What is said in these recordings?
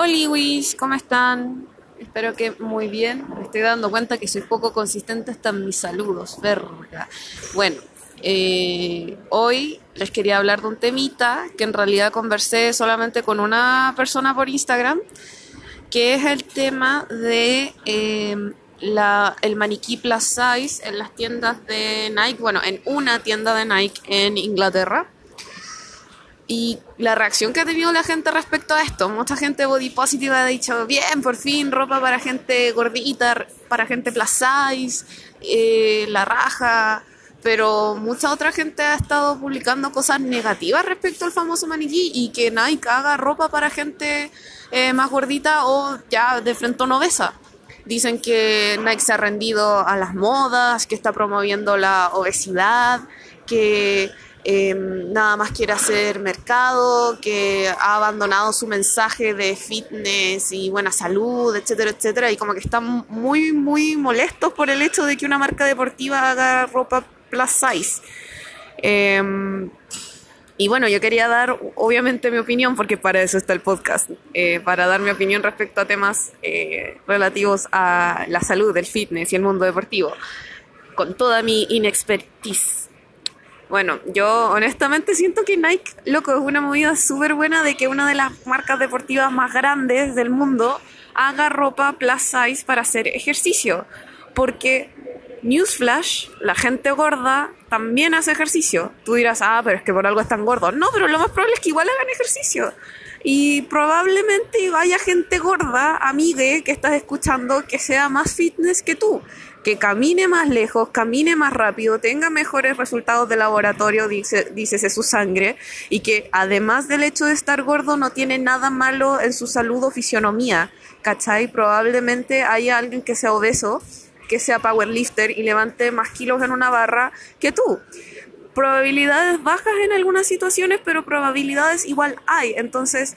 Hola, Wish, ¿cómo están? Espero que muy bien. Me estoy dando cuenta que soy poco consistente hasta en mis saludos, verga. Bueno, eh, hoy les quería hablar de un temita que en realidad conversé solamente con una persona por Instagram, que es el tema de eh, la, el maniquí plus size en las tiendas de Nike, bueno, en una tienda de Nike en Inglaterra. Y la reacción que ha tenido la gente respecto a esto, mucha gente body positive ha dicho, bien, por fin, ropa para gente gordita, para gente plus size, eh, la raja, pero mucha otra gente ha estado publicando cosas negativas respecto al famoso maniquí y que Nike haga ropa para gente eh, más gordita o ya de frente obesa. Dicen que Nike se ha rendido a las modas, que está promoviendo la obesidad, que Em, nada más quiere hacer mercado, que ha abandonado su mensaje de fitness y buena salud, etcétera, etcétera, y como que están muy, muy molestos por el hecho de que una marca deportiva haga ropa plus size. Em, y bueno, yo quería dar obviamente mi opinión, porque para eso está el podcast, eh, para dar mi opinión respecto a temas eh, relativos a la salud, el fitness y el mundo deportivo, con toda mi inexpertise. Bueno, yo honestamente siento que Nike, loco, es una movida súper buena de que una de las marcas deportivas más grandes del mundo haga ropa plus size para hacer ejercicio. Porque Newsflash, la gente gorda también hace ejercicio. Tú dirás, ah, pero es que por algo están gordos. No, pero lo más probable es que igual hagan ejercicio. Y probablemente vaya gente gorda, amigue, que estás escuchando, que sea más fitness que tú que camine más lejos, camine más rápido, tenga mejores resultados de laboratorio, dice, dícese su sangre, y que además del hecho de estar gordo no tiene nada malo en su salud o fisionomía, ¿cachai? Probablemente haya alguien que sea obeso, que sea powerlifter y levante más kilos en una barra que tú. Probabilidades bajas en algunas situaciones, pero probabilidades igual hay. Entonces,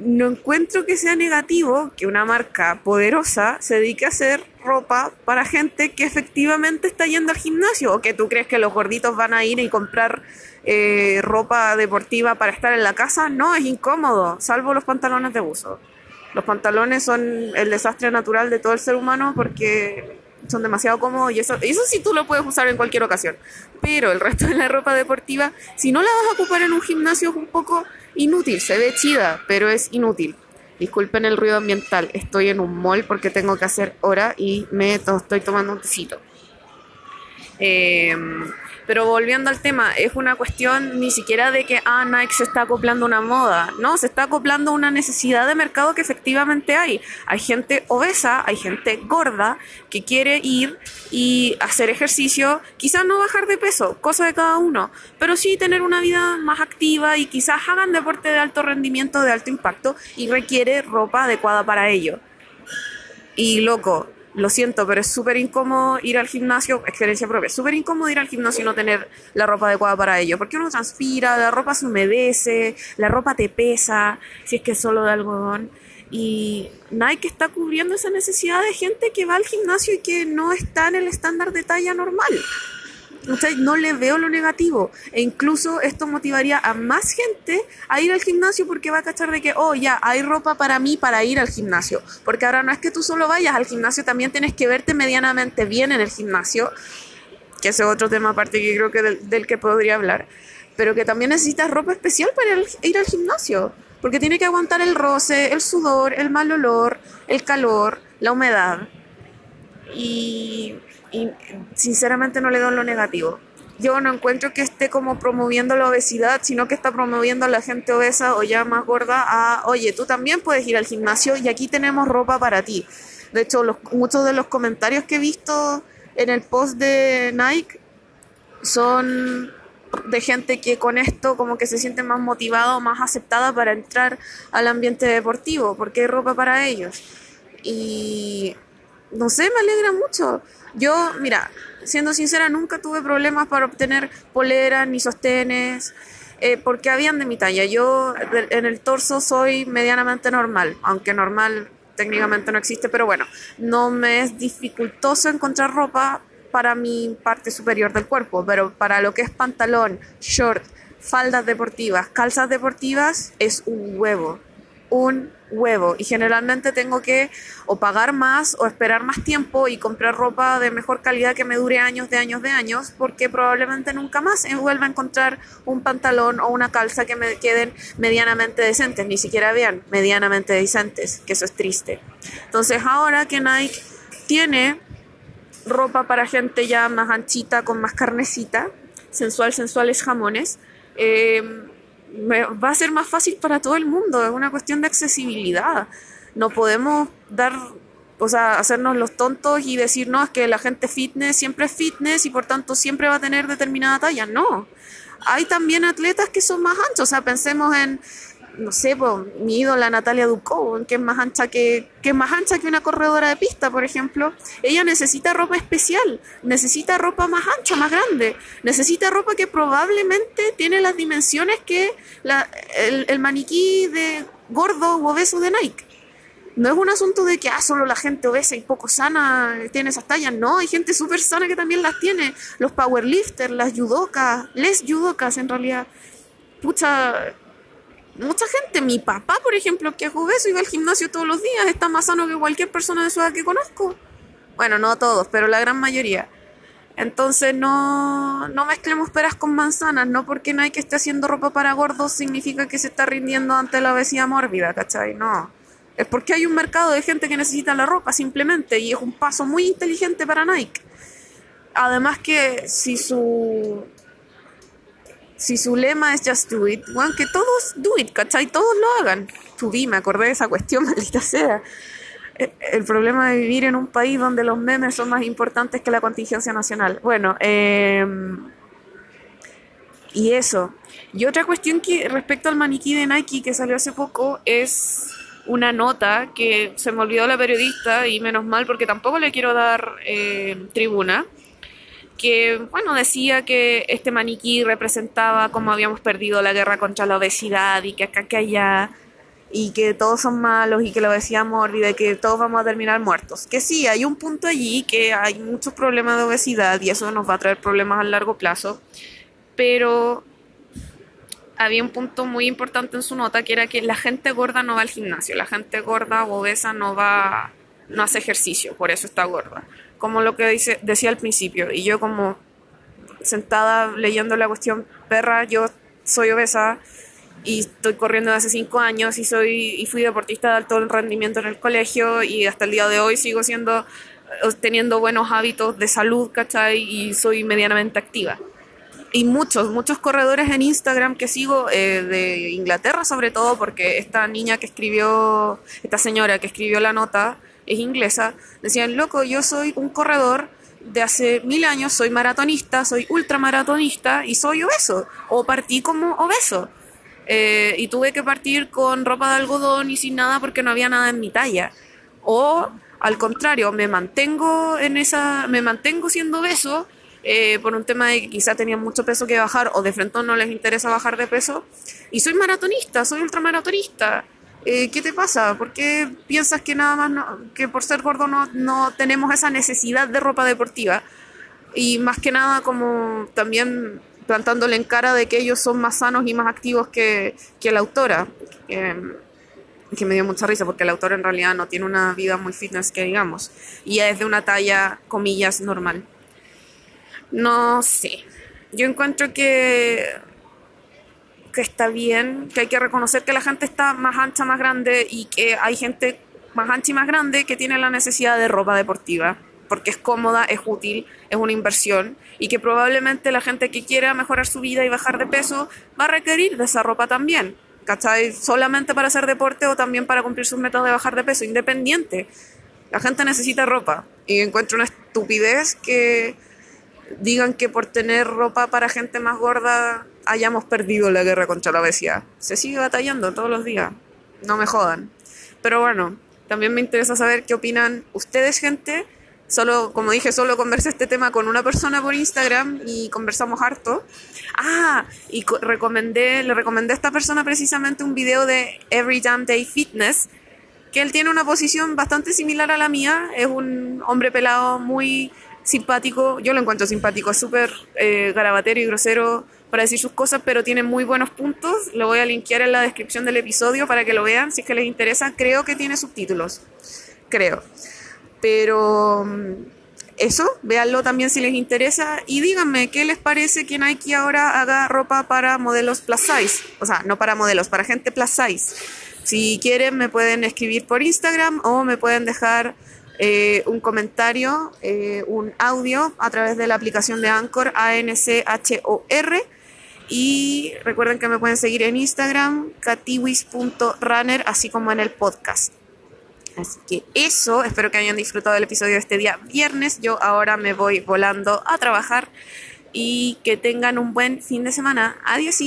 no encuentro que sea negativo que una marca poderosa se dedique a hacer ropa para gente que efectivamente está yendo al gimnasio o que tú crees que los gorditos van a ir y comprar eh, ropa deportiva para estar en la casa. No, es incómodo, salvo los pantalones de uso. Los pantalones son el desastre natural de todo el ser humano porque son demasiado cómodos y eso, eso sí tú lo puedes usar en cualquier ocasión. Pero el resto de la ropa deportiva, si no la vas a ocupar en un gimnasio es un poco inútil, se ve chida, pero es inútil. Disculpen el ruido ambiental, estoy en un mall porque tengo que hacer hora y me estoy tomando un tecito. Eh, pero volviendo al tema, es una cuestión ni siquiera de que ah, Nike se está acoplando una moda, no, se está acoplando una necesidad de mercado que efectivamente hay. Hay gente obesa, hay gente gorda que quiere ir y hacer ejercicio, quizás no bajar de peso, cosa de cada uno, pero sí tener una vida más activa y quizás hagan deporte de alto rendimiento, de alto impacto y requiere ropa adecuada para ello. Y loco, lo siento, pero es súper incómodo ir al gimnasio, experiencia propia, súper incómodo ir al gimnasio y no tener la ropa adecuada para ello, porque uno transpira, la ropa se humedece, la ropa te pesa, si es que es solo de algodón. Y Nike está cubriendo esa necesidad de gente que va al gimnasio y que no está en el estándar de talla normal no le veo lo negativo. E incluso esto motivaría a más gente a ir al gimnasio porque va a cachar de que, oh, ya, hay ropa para mí para ir al gimnasio. Porque ahora no es que tú solo vayas al gimnasio, también tienes que verte medianamente bien en el gimnasio, que ese es otro tema aparte que creo que del, que podría hablar. Pero que también necesitas ropa especial para ir al gimnasio. Porque tiene que aguantar el roce, el sudor, el mal olor, el calor, la humedad. Y y sinceramente no le doy lo negativo. Yo no encuentro que esté como promoviendo la obesidad, sino que está promoviendo a la gente obesa o ya más gorda a, oye, tú también puedes ir al gimnasio y aquí tenemos ropa para ti. De hecho, los, muchos de los comentarios que he visto en el post de Nike son de gente que con esto como que se siente más motivada o más aceptada para entrar al ambiente deportivo, porque hay ropa para ellos. Y no sé, me alegra mucho. Yo, mira, siendo sincera, nunca tuve problemas para obtener poleras ni sostenes, eh, porque habían de mi talla. Yo en el torso soy medianamente normal, aunque normal técnicamente no existe, pero bueno, no me es dificultoso encontrar ropa para mi parte superior del cuerpo, pero para lo que es pantalón, short, faldas deportivas, calzas deportivas, es un huevo un huevo y generalmente tengo que o pagar más o esperar más tiempo y comprar ropa de mejor calidad que me dure años de años de años porque probablemente nunca más vuelva a encontrar un pantalón o una calza que me queden medianamente decentes, ni siquiera vean medianamente decentes, que eso es triste. Entonces ahora que Nike tiene ropa para gente ya más anchita, con más carnecita, sensual, sensuales jamones, eh, va a ser más fácil para todo el mundo, es una cuestión de accesibilidad. No podemos dar, o sea, hacernos los tontos y decir, no, es que la gente fitness siempre es fitness y por tanto siempre va a tener determinada talla. No. Hay también atletas que son más anchos, o sea, pensemos en no sé, mi ídola Natalia Ducó, que es más ancha que, que es más ancha que una corredora de pista, por ejemplo, ella necesita ropa especial, necesita ropa más ancha, más grande, necesita ropa que probablemente tiene las dimensiones que la, el, maniquí de gordo o obeso de Nike. No es un asunto de que ah, solo la gente obesa y poco sana tiene esas tallas, no, hay gente súper sana que también las tiene, los powerlifters, las judokas, les judokas en realidad. Pucha, mucha gente, mi papá, por ejemplo, que es obeso y va al gimnasio todos los días, está más sano que cualquier persona de su edad que conozco. Bueno, no todos, pero la gran mayoría. Entonces no, no mezclemos peras con manzanas, no porque que esté haciendo ropa para gordos significa que se está rindiendo ante la obesidad mórbida, ¿cachai? No. Es porque hay un mercado de gente que necesita la ropa simplemente y es un paso muy inteligente para Nike. Además que si su si su lema es just do it, bueno, que todos do it, ¿cachai? Todos lo hagan. Be, me acordé de esa cuestión, maldita sea. Eh, el problema de vivir en un país donde los memes son más importantes que la contingencia nacional. Bueno, eh, y eso. Y otra cuestión que respecto al maniquí de Nike que salió hace poco es una nota que se me olvidó la periodista y menos mal porque tampoco le quiero dar eh, tribuna que, bueno, decía que este maniquí representaba cómo habíamos perdido la guerra contra la obesidad y que acá que allá y que todos son malos y que la obesidad mórbida y que todos vamos a terminar muertos. Que sí, hay un punto allí que hay muchos problemas de obesidad y eso nos va a traer problemas a largo plazo, pero había un punto muy importante en su nota que era que la gente gorda no va al gimnasio, la gente gorda o obesa no va, no hace ejercicio, por eso está gorda como lo que dice, decía al principio, y yo como sentada leyendo la cuestión, perra, yo soy obesa y estoy corriendo hace cinco años y soy y fui deportista de alto rendimiento en el colegio y hasta el día de hoy sigo siendo teniendo buenos hábitos de salud, ¿cachai? Y soy medianamente activa. Y muchos, muchos corredores en Instagram que sigo, eh, de Inglaterra sobre todo, porque esta niña que escribió, esta señora que escribió la nota, es inglesa, decían, loco, yo soy un corredor de hace mil años, soy maratonista, soy ultramaratonista y soy obeso, o partí como obeso. Eh, y tuve que partir con ropa de algodón y sin nada porque no había nada en mi talla. O al contrario, me mantengo en esa, me mantengo siendo obeso eh, por un tema de que quizá tenían mucho peso que bajar o de frente no les interesa bajar de peso. Y soy maratonista, soy ultramaratonista. Eh, ¿qué te pasa? ¿Por qué piensas que nada más, que por ser gordo no, no tenemos esa necesidad de ropa deportiva? Y más que nada como también plantándole en cara de que ellos son más sanos y más activos que, que la autora, que me dio mucha risa porque la autora en realidad no tiene una vida muy fitness que digamos, y es de una talla, comillas, normal. No sé, yo encuentro que que está bien, que hay que reconocer que la gente está más ancha, más grande y que hay gente más ancha y más grande que tiene la necesidad de ropa deportiva, porque es cómoda, es útil, es una inversión y que probablemente la gente que quiera mejorar su vida y bajar de peso va a requerir de esa ropa también, ¿cachai? Solamente para hacer deporte o también para cumplir sus metas de bajar de peso, independiente. La gente necesita ropa y encuentro una estupidez que digan que por tener ropa para gente más gorda hayamos perdido la guerra contra la obesidad. Se sigue batallando todos los días. No me jodan. Pero bueno, también me interesa saber qué opinan ustedes, gente. Solo, como dije, solo conversé este tema con una persona por Instagram y conversamos harto. Ah, y recomendé, le recomendé a esta persona precisamente un video de Every Damn Day Fitness, que él tiene una posición bastante similar a la mía. Es un hombre pelado muy simpático, yo lo encuentro simpático, es súper eh, garabatero y grosero para decir sus cosas, pero tiene muy buenos puntos. Lo voy a linkear en la descripción del episodio para que lo vean si es que les interesa. Creo que tiene subtítulos, creo. Pero mm, eso, véanlo también si les interesa y díganme qué les parece que Nike ahora haga ropa para modelos plus size. O sea, no para modelos, para gente plus size. Si quieren me pueden escribir por Instagram o me pueden dejar eh, un comentario, eh, un audio a través de la aplicación de Anchor, A-N-C-H-O-R. Y recuerden que me pueden seguir en Instagram, catiwis.runner, así como en el podcast. Así que eso, espero que hayan disfrutado del episodio de este día viernes. Yo ahora me voy volando a trabajar y que tengan un buen fin de semana. Adiós.